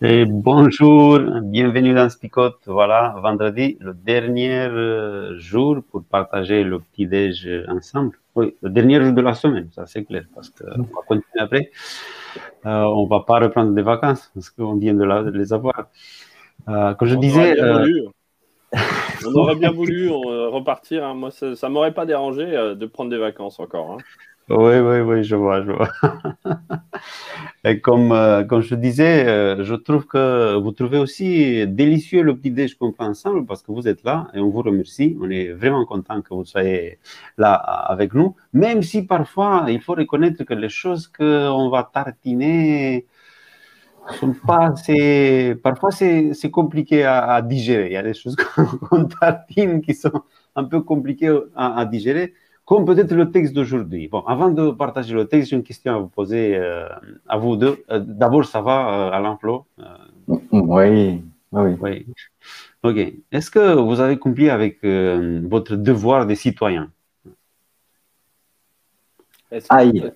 Et bonjour, bienvenue dans Spicote. Voilà, vendredi, le dernier euh, jour pour partager le petit-déj ensemble. Oui, le dernier jour de la semaine, ça c'est clair, parce qu'on va continuer après. Euh, on ne va pas reprendre des vacances, parce qu'on vient de, les avoir. Euh, comme je disais. on aurait bien voulu repartir. Hein. Moi, ça ne m'aurait pas dérangé de prendre des vacances encore. Hein. Oui, oui, oui, je vois, je vois. Et comme, euh, comme je disais, euh, je trouve que vous trouvez aussi délicieux le petit déj qu'on fait ensemble parce que vous êtes là et on vous remercie. On est vraiment content que vous soyez là avec nous, même si parfois il faut reconnaître que les choses qu'on va tartiner sont pas assez. Parfois, c'est compliqué à, digérer. Il y a des choses qu'on tartine qui sont un peu compliquées à digérer comme peut-être le texte d'aujourd'hui. Bon, avant de partager le texte, j'ai une question à vous poser euh, à vous deux. Euh, d'abord, ça va, euh, Alain Flo oui, oui. oui. Ok. Est-ce que vous avez accompli avec votre devoir de citoyen Aïe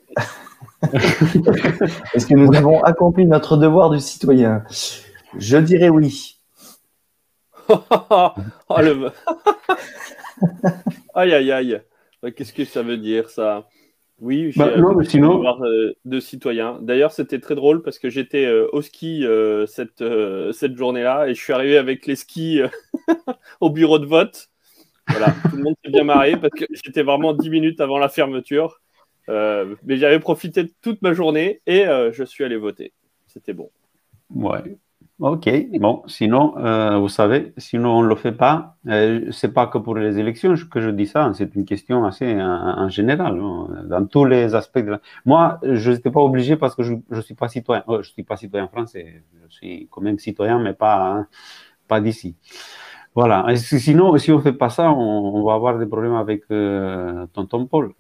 Est-ce que nous avons accompli notre devoir de citoyen? Je dirais oui. oh, le... aïe, aïe, aïe. Qu'est-ce que ça veut dire ça? Oui, j'ai bah, non, sinon... Euh, de citoyen. D'ailleurs, c'était très drôle parce que j'étais euh, au ski euh, cette, cette journée-là et je suis arrivé avec les skis au bureau de vote. Voilà, tout le monde s'est bien marré parce que j'étais vraiment 10 minutes avant la fermeture. mais j'avais profité de toute ma journée et je suis allé voter. C'était bon. Ouais. Ok, bon, sinon, euh, vous savez, sinon on ne le fait pas. Euh, ce n'est pas que pour les élections que je dis ça, c'est une question assez en, général, hein, dans tous les aspects. De Moi, je n'étais pas obligé parce que je ne suis pas citoyen. Oh, je ne suis pas citoyen français, je suis quand même citoyen, mais pas, hein, pas d'ici. Voilà, sinon, si on ne fait pas ça, on, va avoir des problèmes avec euh, tonton Paul.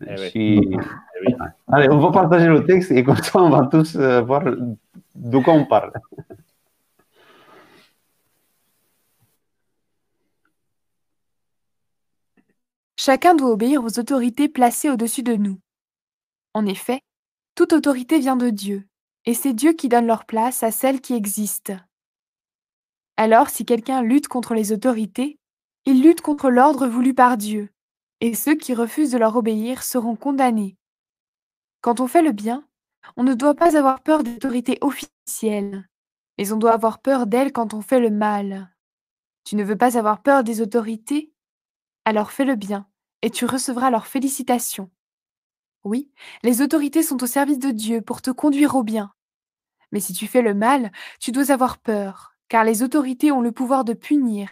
Eh eh Allez, on va partager le texte et comme ça, on va tous voir de quoi on parle. Chacun doit obéir aux autorités placées au-dessus de nous. En effet, toute autorité vient de Dieu, et c'est Dieu qui donne leur place à celles qui existent. Alors, si quelqu'un lutte contre les autorités, il lutte contre l'ordre voulu par Dieu, et ceux qui refusent de leur obéir seront condamnés. Quand on fait le bien, on ne doit pas avoir peur des autorités officielles, mais on doit avoir peur d'elles quand on fait le mal. Tu ne veux pas avoir peur des autorités? Alors fais le bien, et tu recevras leurs félicitations. Oui, les autorités sont au service de Dieu pour te conduire au bien. Mais si tu fais le mal, tu dois avoir peur, car les autorités ont le pouvoir de punir,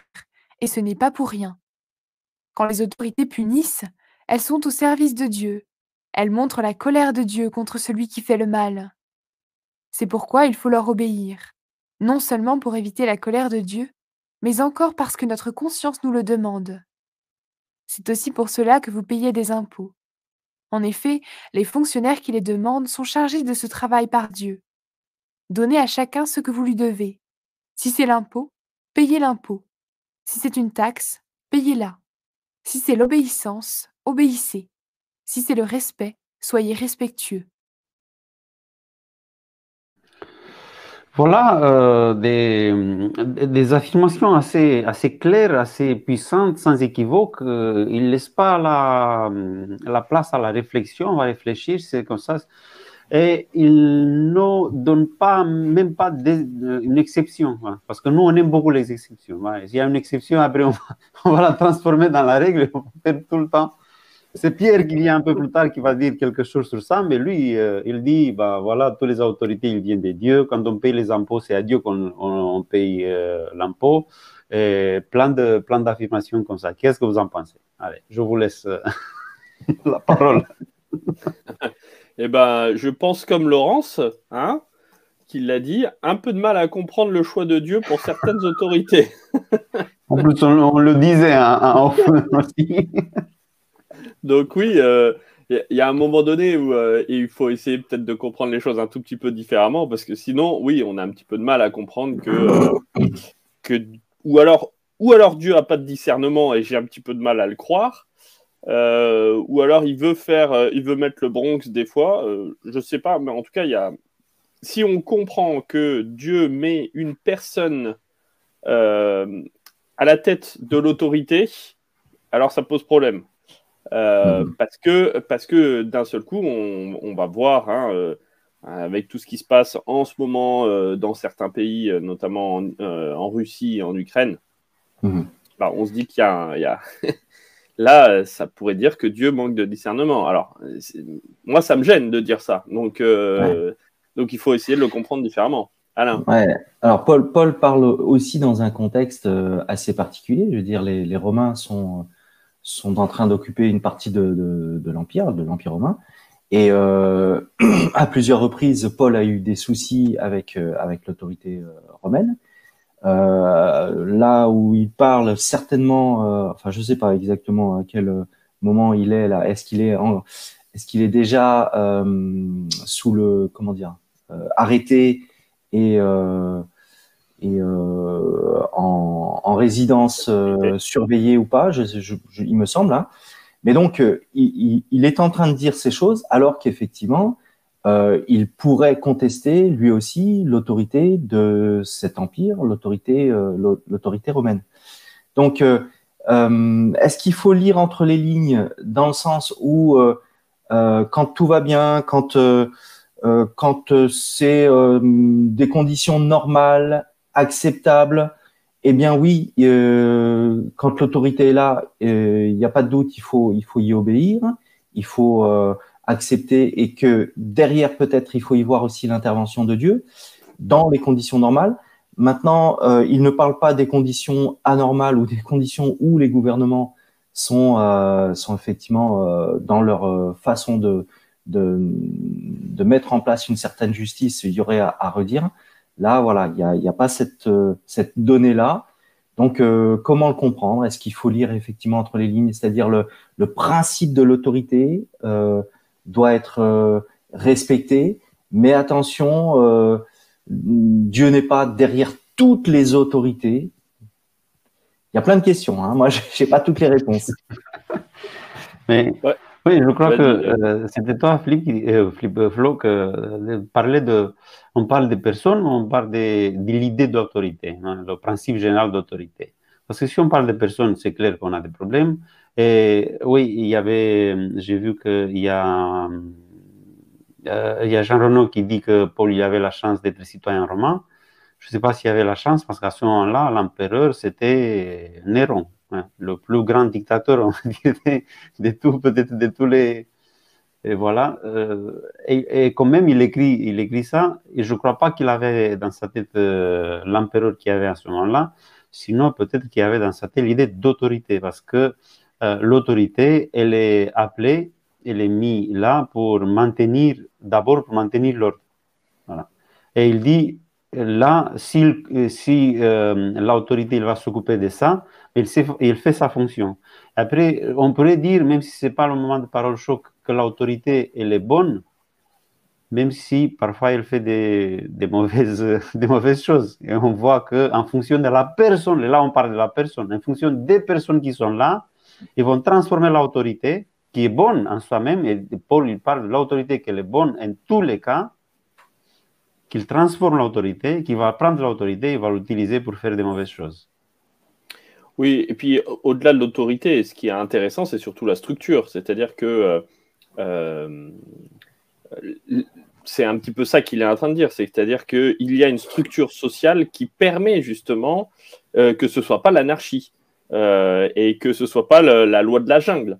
et ce n'est pas pour rien. Quand les autorités punissent, elles sont au service de Dieu, elles montrent la colère de Dieu contre celui qui fait le mal. C'est pourquoi il faut leur obéir, non seulement pour éviter la colère de Dieu, mais encore parce que notre conscience nous le demande. C'est aussi pour cela que vous payez des impôts. En effet, les fonctionnaires qui les demandent sont chargés de ce travail par Dieu. Donnez à chacun ce que vous lui devez. Si c'est l'impôt, payez l'impôt. Si c'est une taxe, payez-la. Si c'est l'obéissance, obéissez. Si c'est le respect, soyez respectueux. Voilà euh, des, affirmations assez, claires, assez puissantes, sans équivoque. Euh, il ne laisse pas la, la, place à la réflexion, on va réfléchir, c'est comme ça. Et il ne donne pas, même pas une exception, parce que nous, on aime beaucoup les exceptions. S'il y a une exception, après, on va, on va, la transformer dans la règle, on va faire tout le temps c'est Pierre qui vient un peu plus tard qui va dire quelque chose sur ça, mais lui, euh, il dit, bah voilà, toutes les autorités, ils viennent de Dieu. Quand on paye les impôts, c'est à Dieu qu'on on, paye euh, l'impôt. Et plein de plein d'affirmations comme ça. Qu'est-ce que vous en pensez? Allez, je vous laisse euh, la parole. eh ben, je pense comme Laurence, hein, qui l'a dit, un peu de mal à comprendre le choix de Dieu pour certaines autorités. en plus, on, le disait hein, hein aussi. Donc oui, il euh, y, a un moment donné où euh, il faut essayer peut-être de comprendre les choses un tout petit peu différemment, parce que sinon, oui, on a un petit peu de mal à comprendre que, euh, que ou alors, ou alors Dieu n'a pas de discernement et j'ai un petit peu de mal à le croire, ou alors il veut faire, il veut mettre le Bronx des fois, je sais pas, mais en tout cas, il y a, si on comprend que Dieu met une personne à la tête de l'autorité, alors ça pose problème. Euh, mhm. Parce que, parce que d'un seul coup, on, va voir, hein, euh, avec tout ce qui se passe en ce moment euh, dans certains pays, notamment en, Russie et en Ukraine, mhm. bah, on se dit qu'il y a, Là, ça pourrait dire que Dieu manque de discernement. Alors, moi, ça me gêne de dire ça. Donc, donc il faut essayer de le comprendre différemment. Alain. Ouais. Alors, Paul, Paul parle aussi dans un contexte assez particulier. Je veux dire, les, les Romains sont sont en train d'occuper une partie de, l'Empire, de l'Empire romain. Et euh, à plusieurs reprises, Paul a eu des soucis avec, euh, avec l'autorité euh, romaine. là où il parle certainement, enfin je sais pas exactement à quel moment il est là. Est-ce qu'il est, est-ce qu'il est déjà sous le comment dire arrêté et et euh, en, en, résidence euh, surveillée ou pas, je, je, il me semble. Hein. Mais donc, euh, il, il, est en train de dire ces choses alors qu'effectivement, euh, il pourrait contester lui aussi l'autorité de cet empire, l'autorité, l'autorité romaine. Donc, est-ce qu'il faut lire entre les lignes dans le sens où quand tout va bien, quand quand c'est des conditions normales, acceptable, eh bien oui, euh, quand l'autorité est là, euh, il n'y a pas de doute, il faut, il faut y obéir, il faut euh, accepter et que derrière peut-être il faut y voir aussi l'intervention de Dieu dans les conditions normales. Maintenant, il ne parle pas des conditions anormales ou des conditions où les gouvernements sont, sont effectivement dans leur façon de, de, mettre en place une certaine justice. Il y aurait à redire. Là, voilà, il n'y a, pas cette, euh, cette donnée-là. Donc, euh, comment le comprendre? Est-ce qu'il faut lire effectivement entre les lignes? C'est-à-dire le, le principe de l'autorité euh, doit être respecté, mais attention, Dieu n'est pas derrière toutes les autorités. Il y a plein de questions. Hein. Moi, je n'ai pas toutes les réponses. Mais oui, je crois que euh, c'était toi, Flip, euh, euh, Flo, que parlait de. On parle des personnes, on parle de, de l'idée d'autorité, hein, le principe général d'autorité. Parce que si on parle de personnes, c'est clair qu'on a des problèmes. Et oui, il y avait. J'ai vu qu'il y a. il y a Jean Renaud qui dit que Paul il avait la chance d'être citoyen romain. Je ne sais pas s'il y avait la chance, parce qu'à ce moment-là, l'empereur, c'était Néron le plus grand dictateur, on de, tout, peut-être de tous les. Et voilà. Euh, et, quand même, il écrit, il écrit ça, je ne crois pas qu'il avait dans sa tête euh, l'empereur qu'il avait à ce moment-là, sinon peut-être qu'il avait dans sa tête l'idée d'autorité, parce que euh, l'autorité, elle est appelée, elle est mise là pour maintenir, d'abord pour maintenir l'ordre. Et il dit, là, si, si l'autorité va s'occuper de ça, il, fait sa fonction. Après, on pourrait dire, même si ce n'est pas le moment de parole choc, que l'autorité, elle est bonne, même si parfois elle fait des, mauvaises, des mauvaises choses. Et on voit qu'en fonction de la personne, et là on parle de la personne, en fonction des personnes qui sont là, ils vont transformer l'autorité, qui est bonne en soi-même, et Paul il parle de l'autorité qui est bonne en tous les cas, qu'il transforme l'autorité, qu'il va prendre l'autorité et va l'utiliser pour faire des mauvaises choses. Oui, et puis au-delà de l'autorité, ce qui est intéressant, c'est surtout la structure. C'est-à-dire que euh, euh, c'est un petit peu ça qu'il est en train de dire. C'est-à-dire qu'il y a une structure sociale qui permet justement euh, que ce ne soit pas l'anarchie et que ce ne soit pas la loi de la jungle.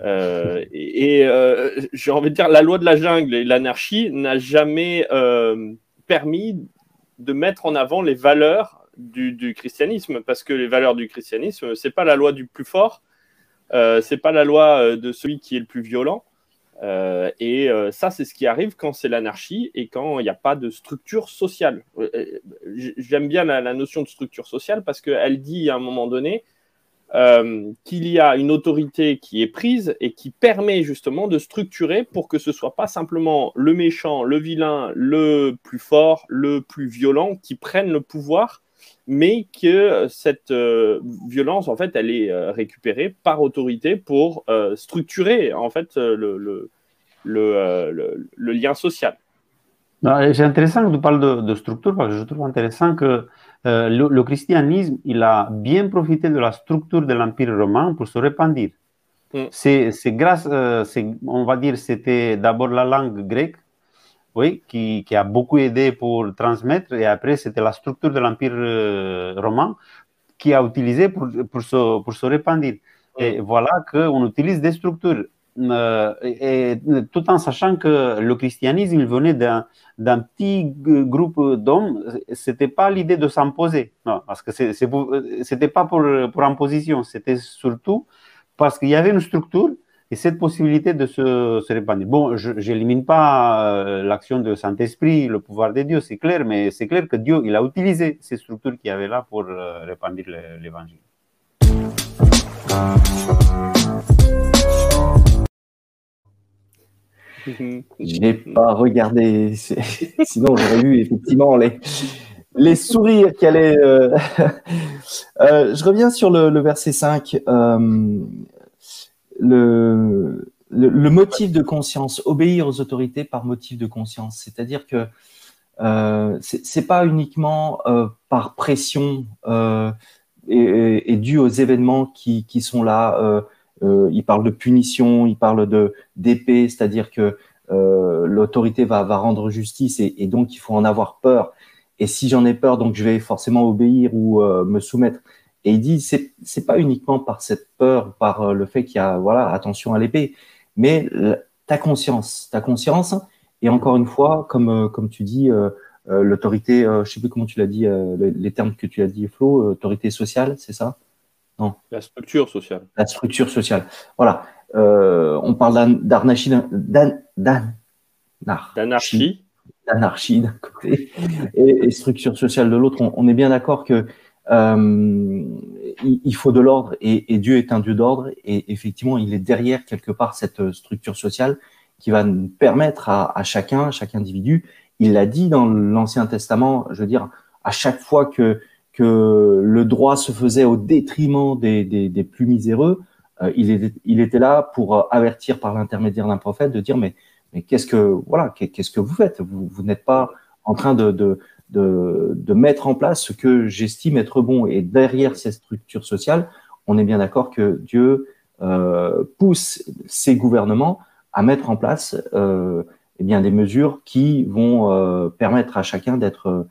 et, j'ai envie de dire, la loi de la jungle et l'anarchie n'a jamais permis de mettre en avant les valeurs du, christianisme, parce que les valeurs du christianisme, c'est pas la loi du plus fort, euh, c'est pas la loi de celui qui est le plus violent. Euh, et euh, ça, c'est ce qui arrive quand c'est l'anarchie et quand il n'y a pas de structure sociale. Euh, j'aime bien la, notion de structure sociale parce qu'elle dit à un moment donné qu'il y a une autorité qui est prise et qui permet justement de structurer pour que ce soit pas simplement le méchant, le vilain, le plus fort, le plus violent qui prennent le pouvoir, mais que cette violence, en fait, elle est récupérée par autorité pour structurer, en fait, le lien social. C'est intéressant que tu parles de, de, structure parce que je trouve intéressant que le, christianisme, il a bien profité de la structure de l'Empire romain pour se répandre. Mm. C'est grâce, on va dire, c'était d'abord la langue grecque oui, qui, qui, a beaucoup aidé pour transmettre. Et après, c'était la structure de l'Empire euh, romain qui a utilisé pour, pour, se, pour se répandre. Et voilà qu'on utilise des structures. Euh, tout en sachant que le christianisme venait d'un petit groupe d'hommes, c'était pas l'idée de s'imposer, non, parce que c'était pas pour, pour imposition, c'était surtout parce qu'il y avait une structure et cette possibilité de se, se répandre. Bon, je n'élimine pas euh, l'action de Saint-Esprit, le pouvoir de Dieu, c'est clair, mais c'est clair que Dieu, il a utilisé ces structures qu'il y avait là pour euh, répandre l'évangile. Je n'ai pas regardé, sinon j'aurais vu effectivement les, les sourires qui allaient. Euh, je reviens sur le, verset 5 le, le, motif de conscience, obéir aux autorités par motif de conscience. C'est-à-dire que euh, c'est pas uniquement euh, par pression euh, et, et, dû aux événements qui, qui sont là. Euh, euh, il parle de punition, il parle de d'épée, c'est-à-dire que euh, l'autorité va, va rendre justice et, donc il faut en avoir peur. Et si j'en ai peur, donc je vais forcément obéir ou me soumettre. Et il dit, c'est, c'est pas uniquement par cette peur, par euh, le fait qu'il y a, voilà, attention à l'épée, mais ta conscience, ta conscience. Et encore une fois, comme, euh, comme tu dis, euh, l'autorité, je sais plus comment tu l'as dit, les termes que tu as dit, Flo, autorité sociale, c'est ça? Non. La structure sociale. La structure sociale. Voilà. on parle d'anarchie, d'anarchie. D'anarchie d'un côté et, structure sociale de l'autre. On, on, est bien d'accord que euh, il, faut de l'ordre et, et, Dieu est un Dieu d'ordre et effectivement il est derrière quelque part cette structure sociale qui va nous permettre à, à chacun, chaque individu, il l'a dit dans l'Ancien Testament, je veux dire, à chaque fois que, que le droit se faisait au détriment des, plus miséreux, euh, il, était, là pour avertir par l'intermédiaire d'un prophète de dire mais, qu'est-ce que voilà qu'est-ce que vous faites? Vous, n'êtes pas en train de, mettre en place ce que j'estime être bon. Et derrière cette structure sociale, on est bien d'accord que Dieu euh, pousse ses gouvernements à mettre en place euh, eh bien des mesures qui vont euh, permettre à chacun d'être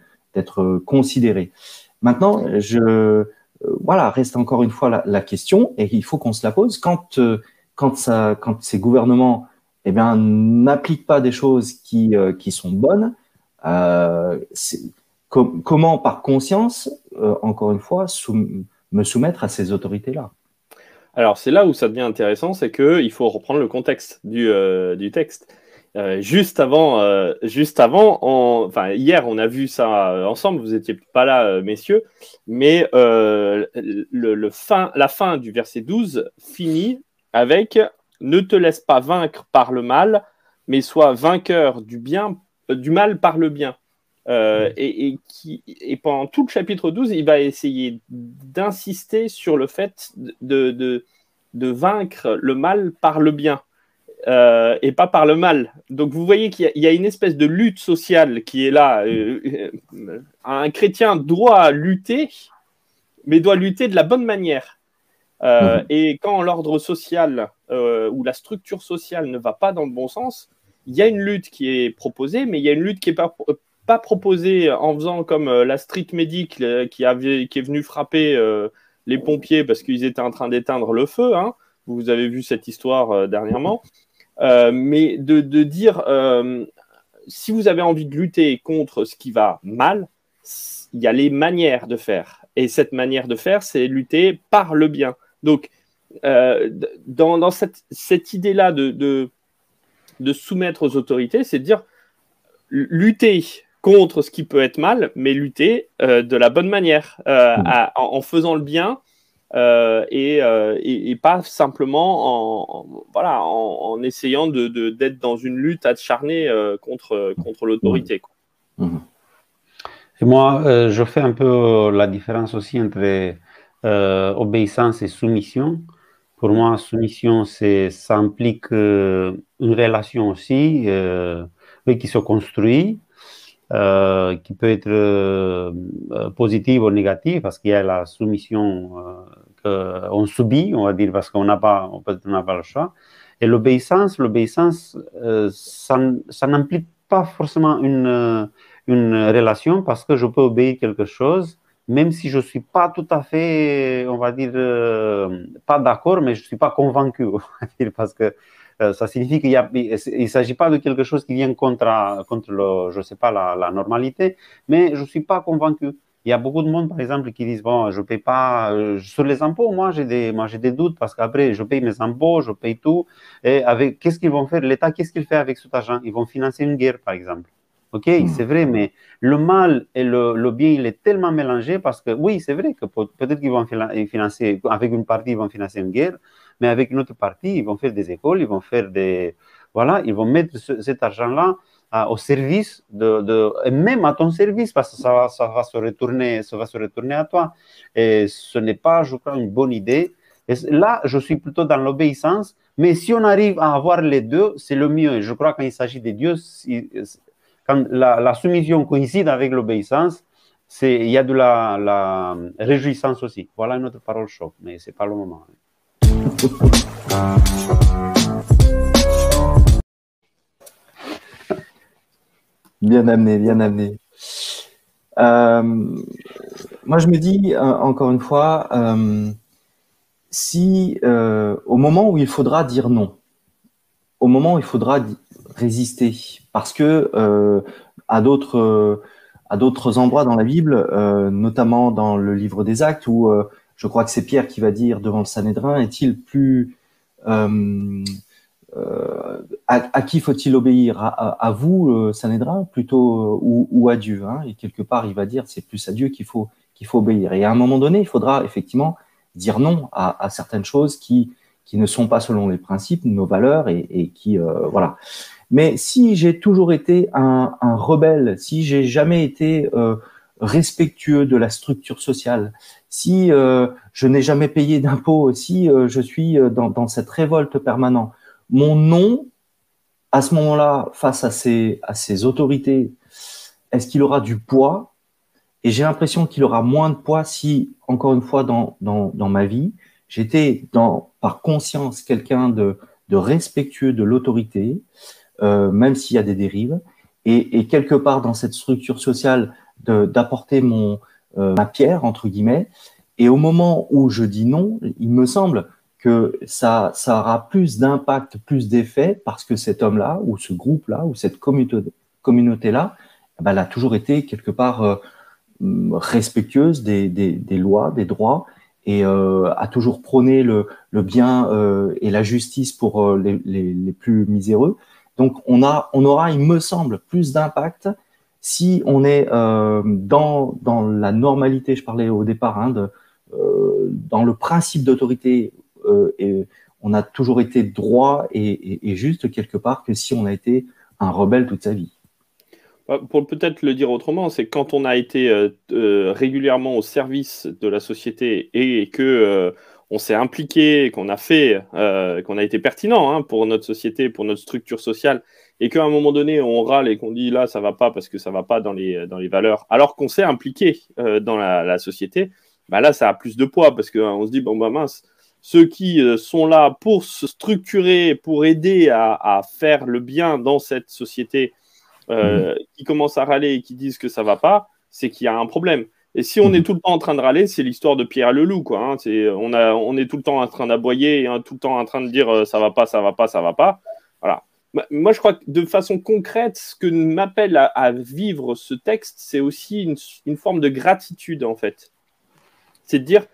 considéré. Maintenant, je euh, voilà reste encore une fois la, question et il faut qu'on se la pose quand euh, quand ces gouvernements eh bien n'appliquent pas des choses qui qui sont bonnes euh, comment, par conscience, euh, encore une fois, me soumettre à ces autorités-là? Alors, c'est là où ça devient intéressant, c'est qu'il faut reprendre le contexte du, euh, du texte. Juste avant, juste avant enfin hier, on a vu ça ensemble. Vous étiez pas là, messieurs, mais le, le, fin, la fin du verset 12 finit avec ne te laisse pas vaincre par le mal, mais sois vainqueur du bien du mal par le bien. Euh, et, qui, et, pendant tout le chapitre 12, il va essayer d'insister sur le fait de, de, de, vaincre le mal par le bien euh, et pas par le mal. Donc vous voyez qu'il y, a une espèce de lutte sociale qui est là. Euh, un chrétien doit lutter, mais doit lutter de la bonne manière. Mhm. Et quand l'ordre social ou la structure sociale ne va pas dans le bon sens, il y a une lutte qui est proposée, mais il y a une lutte qui n'est pas, pas proposée en faisant comme euh, la street medic qui, avait, qui est venue frapper euh, les pompiers parce qu'ils étaient en train d'éteindre le feu. Hein. vous avez vu cette histoire dernièrement. Mais de, de dire, si vous avez envie de lutter contre ce qui va mal, il y a les manières de faire. Et cette manière de faire, c'est lutter par le bien. Donc, euh, dans, dans, cette, cette idée-là de, de, de, soumettre aux autorités, c'est de dire lutter contre ce qui peut être mal, mais lutter euh, de la bonne manière, euh, mmh. à, en, en, faisant le bien euh, et, euh, et, et, pas simplement en, en voilà, en, en essayant d'être de, d'être dans une lutte acharnée euh, contre, contre l'autorité. Mmh. Et moi, euh, je fais un peu la différence aussi entre euh, obéissance et soumission. Pour moi, soumission, ça implique euh, une relation aussi euh, qui se construit, euh, qui peut être euh, positive ou négative, parce qu'il y a la soumission qu'on subit, on va dire, parce qu'on n'a pas, on pas le choix. Et l'obéissance, l'obéissance, ça, ça n'implique pas forcément une une relation parce que je peux obéir quelque chose, même si je ne suis pas tout à fait, on va dire, euh, pas d'accord, mais je ne suis pas convaincu, parce que euh, ça signifie qu'il ne s'agit pas de quelque chose qui vient contre, contre le, je sais pas, la, la normalité, mais je ne suis pas convaincu. Il y a beaucoup de monde, par exemple, qui disent bon, je paye pas euh, sur les impôts. Moi, j'ai des, moi, j'ai des doutes parce qu'après, je paye mes impôts, je paye tout. Et avec, qu'est-ce qu'ils vont faire? L'État, qu'est-ce qu'il fait avec cet argent? Ils vont financer une guerre, par exemple. Ok, mm. c'est vrai, mais le mal et le, le, bien, il est tellement mélangé parce que oui, c'est vrai que peut-être qu'ils vont financer, avec une partie, ils vont financer une guerre, mais avec une autre partie, ils vont faire des écoles, ils vont faire des. Voilà, ils vont mettre ce, cet argent-là au service de, même à ton service parce que ça va, ça va se retourner, ça va se retourner à toi. Et ce n'est pas, je crois, une bonne idée. Et là, je suis plutôt dans l'obéissance, mais si on arrive à avoir les deux, c'est le mieux. Et je crois qu'il s'agit de Dieu, quand la, soumission coïncide avec l'obéissance, il y a de la, la, réjouissance aussi. Voilà une autre parole choc, mais ce n'est pas le moment. Bien amené, bien amené. Euh, moi, je me dis, euh, encore une fois, euh, si au moment où il faudra dire non, au moment où il faudra résister parce que à d'autres à d'autres endroits dans la Bible, notamment dans le livre des Actes, où je crois que c'est Pierre qui va dire devant le Sanhédrin, est-il plus euh, à, à, qui faut-il obéir? À, vous, le Sanhédrin, plutôt ou, ou, à Dieu hein? Et quelque part, il va dire c'est plus à Dieu qu'il faut qu'il faut obéir. Et à un moment donné, il faudra effectivement dire non à, certaines choses qui qui ne sont pas selon les principes, nos valeurs, et, qui voilà. Mais si j'ai toujours été un, rebelle, si j'ai jamais été euh, respectueux de la structure sociale, si euh, je n'ai jamais payé d'impôts, si euh, je suis euh, dans, cette révolte permanente, mon nom, à ce moment-là, face à ces, autorités, est-ce qu'il aura du poids? Et j'ai l'impression qu'il aura moins de poids si, encore une fois, dans, ma vie, j'étais par conscience quelqu'un de, respectueux de l'autorité, même s'il y a des dérives. Et, quelque part dans cette structure sociale, d'apporter mon euh, ma pierre entre guillemets. Et au moment où je dis non, il me semble que ça, ça aura plus d'impact, plus d'effet, parce que cet homme-là, ou ce groupe-là, ou cette communauté-là, communauté ben, elle a toujours été quelque part euh, respectueuse des, des, des, lois, des droits, et euh, a toujours prôné le, le bien euh, et la justice pour euh, les, les, les, plus miséreux. Donc, on, a, on aura, il me semble, plus d'impact si on est euh, dans, dans la normalité, je parlais au départ, hein, euh, dans le principe d'autorité, euh, on a toujours été droit et, juste quelque part que si on a été un rebelle toute sa vie. Bah, pour peut-être le dire autrement, c'est quand on a été régulièrement au service de la société et que on s'est impliqué, qu'on a fait, qu'on a été pertinent hein, pour notre société, pour notre structure sociale, et qu'à un moment donné, on râle et qu'on dit là, ça va pas parce que ça va pas dans les, dans les valeurs, alors qu'on s'est impliqué euh, dans la, la, société, bah là, ça a plus de poids parce qu'on hein, se dit, bon, bah mince, ceux qui euh, sont là pour se structurer, pour aider à, à faire le bien dans cette société, euh, mmh. qui commencent à râler et qui disent que ça va pas, c'est qu'il y a un problème. Et si on est tout le temps en train de râler, c'est l'histoire de Pierre le loup, quoi. Hein. C'est, on, a, on est tout le temps en train d'aboyer et tout le temps en train de dire euh, ça va pas, ça va pas, ça va pas. Voilà. Moi, je crois que de façon concrète, ce que m'appelle à, vivre ce texte, c'est aussi une, forme de gratitude, en fait. C'est de dire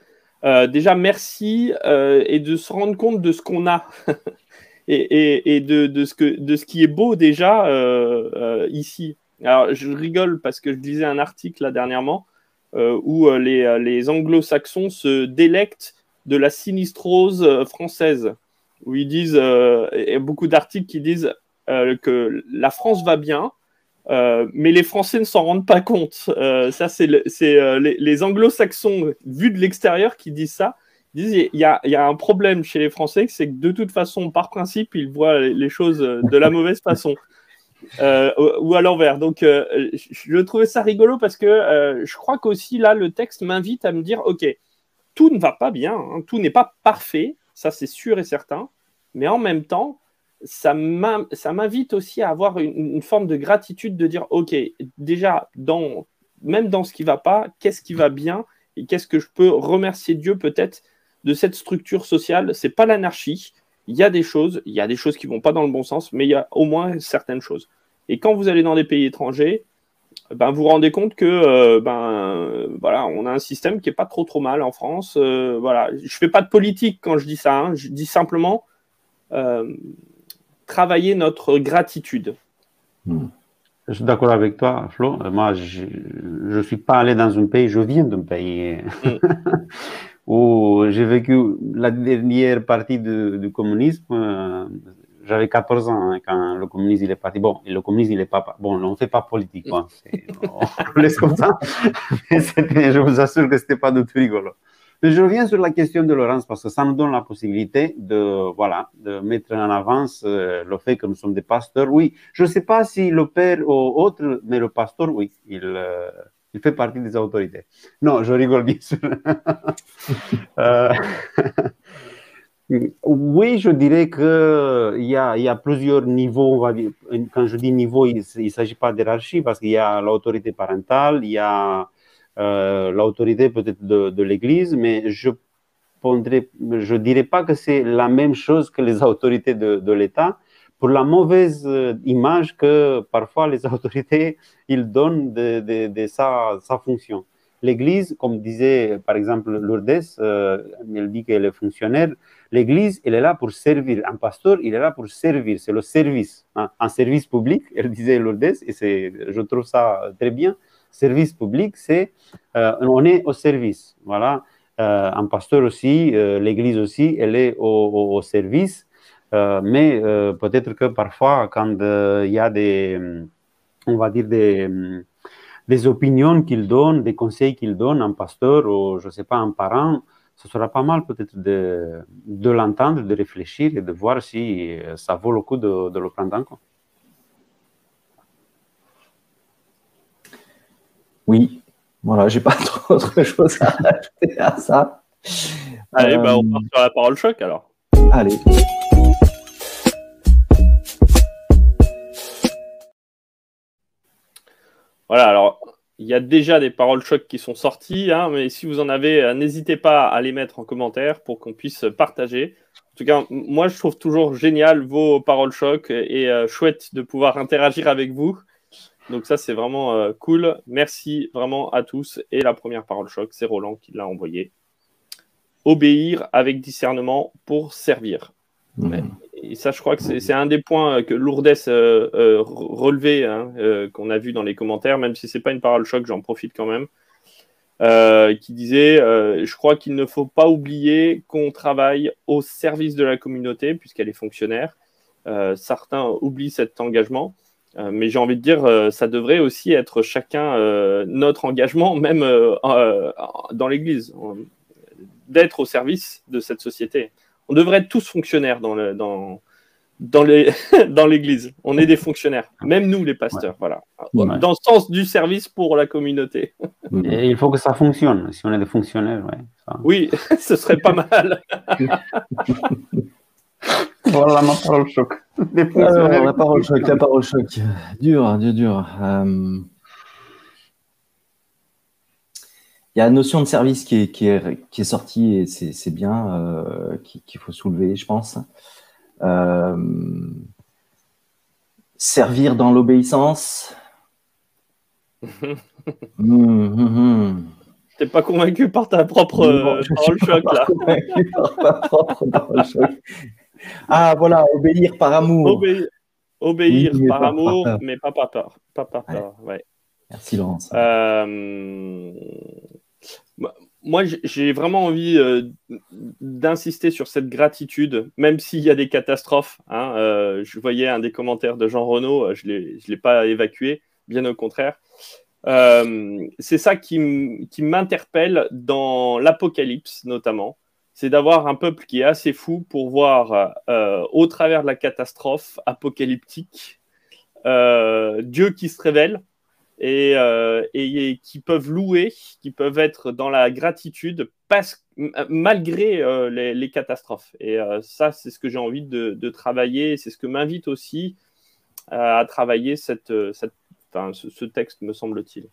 euh, déjà merci euh, et de se rendre compte de ce qu'on a et, de, ce que, de ce qui est beau déjà ici. Alors, je rigole parce que je lisais un article là dernièrement euh, où euh, les, euh, les anglo-saxons se délectent de la sinistrose française, où ils disent, y a beaucoup d'articles qui disent que la France va bien, mais les Français ne s'en rendent pas compte. ça, c'est les, anglo-saxons, vus de l'extérieur, qui disent ça. Ils disent il y, a, un problème chez les Français, c'est que de toute façon, par principe, ils voient les choses de la mauvaise façon. Euh, ou à l'envers. Donc, euh, je trouvais ça rigolo parce que euh, je crois qu'aussi là, le texte m'invite à me dire, ok, tout ne va pas bien, hein, tout n'est pas parfait, ça c'est sûr et certain, mais en même temps, ça m'invite aussi à avoir une, forme de gratitude de dire, ok, déjà, dans, même dans ce qui va pas, qu'est-ce qui va bien et qu'est-ce que je peux remercier Dieu peut-être de cette structure sociale. C'est pas l'anarchie, il y a des choses, il y a des choses qui vont pas dans le bon sens, mais il y a au moins certaines choses. Et quand vous allez dans des pays étrangers, ben, vous vous rendez compte que euh, ben voilà, on a un système qui est pas trop trop mal en France. Euh, voilà, je fais pas de politique quand je dis ça. Hein. je dis simplement travailler notre gratitude. Hmm. Je suis d'accord avec toi, Flo. Moi, je ne suis pas allé dans un pays, je viens d'un pays. Hmm. où j'ai vécu la dernière partie du, communisme. Euh, j'avais 14 ans hein, quand le communisme il est parti. Bon, le communisme il est pas. Bon, on ne fait pas politique, quoi. on laisse comme ça. Mais je vous assure que c'était pas du tout rigolo. Mais je reviens sur la question de Laurence parce que ça nous donne la possibilité de, voilà, de mettre en avance euh, le fait que nous sommes des pasteurs. Oui, je ne sais pas si le père ou autre, mais le pasteur, oui, il, euh, fait partie des autorités. Non, je rigole bien sûr. Euh, oui, je dirais qu'il y a, y a plusieurs niveaux. Quand je dis niveau, il ne s'agit pas d'hierarchie parce qu'il y a l'autorité parentale, il y a l'autorité peut-être de, l'Église, mais je je dirais pas que c'est la même chose que les autorités de, l'État pour la mauvaise euh, image que parfois les autorités ils donnent de, sa, fonction. L'Église, comme disait par exemple Lourdes, euh, elle dit qu'elle est fonctionnaire. L'Église, elle est là pour servir. Un pasteur, il est là pour servir. C'est le service, hein. un service public. Elle disait Lourdes, et je trouve ça très bien. Service public, c'est euh, on est au service. Voilà. Euh, un pasteur aussi, euh, l'Église aussi, elle est au, service mais peut-être que parfois, quand il y a des, on va dire des, des opinions qu'il donne, des conseils qu'il donne, un pasteur ou je ne sais pas, un parent, ce sera pas mal peut-être de, de l'entendre, de réfléchir et de voir si ça vaut le coup de, de le prendre en compte. Oui, voilà, j'ai pas trop autre chose à ajouter à ça. Allez, bah, on part sur la parole choc alors. Allez. Voilà, alors il y a déjà des paroles choc qui sont sorties, hein, mais si vous en avez, euh, n'hésitez pas à les mettre en commentaire pour qu'on puisse partager. En tout cas, moi je trouve toujours génial vos paroles choc et euh, chouette de pouvoir interagir avec vous. Donc ça c'est vraiment euh, cool. Merci vraiment à tous. Et la première parole choc, c'est Roland qui l'a envoyé. Obéir avec discernement pour servir. Mmh et ça, je crois que c'est un des points que Lourdes euh, euh, relevait, hein, euh, qu'on a vu dans les commentaires, même si c'est pas une parole choc, j'en profite quand même, qui disait Je crois qu'il ne faut pas oublier qu'on travaille au service de la communauté, puisqu'elle est fonctionnaire. certains oublient cet engagement. Mais j'ai envie de dire, ça devrait aussi être chacun notre engagement, même dans l'Église, d'être au service de cette société on devrait être tous fonctionnaires dans le, dans, dans les dans l'église. On est des fonctionnaires, même nous les pasteurs, voilà. Dans le sens du service pour la communauté. Et il faut que ça fonctionne. Si on est des fonctionnaires, ouais, Oui, ce serait pas mal. voilà ma parole choc. la parole choc, la parole choc. Dur, dur, dur. Euh, il y a la notion de service qui est, qui est, qui est sortie et c'est bien, euh, qu'il faut soulever, je pense. Euh, servir dans l'obéissance. Hum, hum. T'es pas convaincu par ta propre non, euh, parole choc là. Convaincu par ma propre parole choc. Ah voilà, obéir par amour. obéir oui, par amour, par mais pas par peur. Pas par peur, ouais. ouais. Merci Laurence. Euh, moi, j'ai vraiment envie euh, d'insister sur cette gratitude, même s'il y a des catastrophes. Hein, euh, je voyais un des commentaires de Jean Renaud, je ne l'ai pas évacué, bien au contraire. c'est ça qui m'interpelle dans l'Apocalypse, notamment. C'est d'avoir un peuple qui est assez fou pour voir, au travers de la catastrophe apocalyptique, Dieu qui se révèle euh, et, qui peuvent louer, qui peuvent être dans la gratitude malgré euh, les, catastrophes. Et euh, ça, c'est ce que j'ai envie de, travailler, c'est ce que m'invite aussi à travailler cette, ce, texte, me semble-t-il.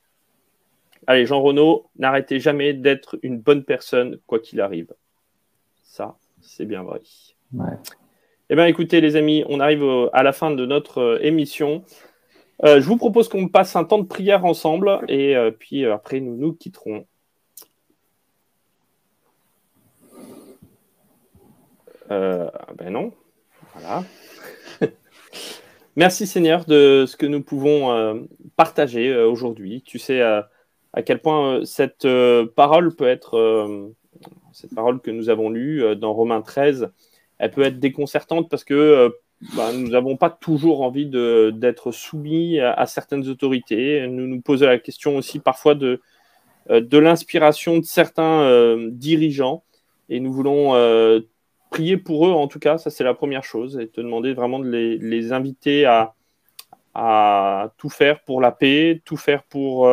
Allez, Jean Renaud, n'arrêtez jamais d'être une bonne personne, quoi qu'il arrive. Ça, c'est bien vrai. Eh bien, écoutez, les amis, on arrive à la fin de notre émission. Euh, je vous propose qu'on passe un temps de prière ensemble et euh, puis euh, après nous nous quitterons. ben non. Voilà. Merci Seigneur de ce que nous pouvons partager aujourd'hui. Tu sais à quel point cette parole peut être, cette parole que nous avons lue dans Romains 13, elle peut être déconcertante parce que bah, nous n'avons pas toujours envie d'être soumis à, certaines autorités. Nous nous posons la question aussi parfois de, euh, l'inspiration de certains euh, dirigeants et nous voulons euh, prier pour eux en tout cas, ça c'est la première chose, et te demander vraiment de les, inviter à, tout faire pour la paix, tout faire pour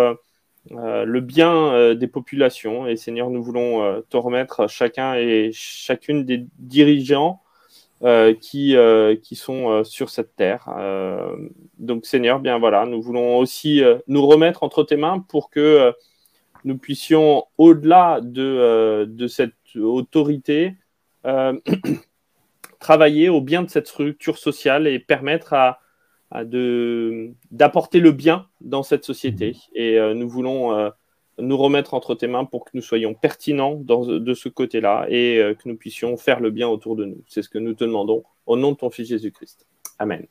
le bien des populations. Et Seigneur, nous voulons te remettre chacun et chacune des dirigeants euh, qui, euh, sont euh, sur cette terre. donc Seigneur, bien voilà, nous voulons aussi nous remettre entre tes mains pour que nous puissions, au-delà de, de cette autorité, travailler au bien de cette structure sociale et permettre à, à d'apporter le bien dans cette société. Et nous voulons nous remettre entre tes mains pour que nous soyons pertinents de ce côté-là et euh, que nous puissions faire le bien autour de nous. C'est ce que nous te demandons au nom de ton Fils Jésus-Christ. Amen.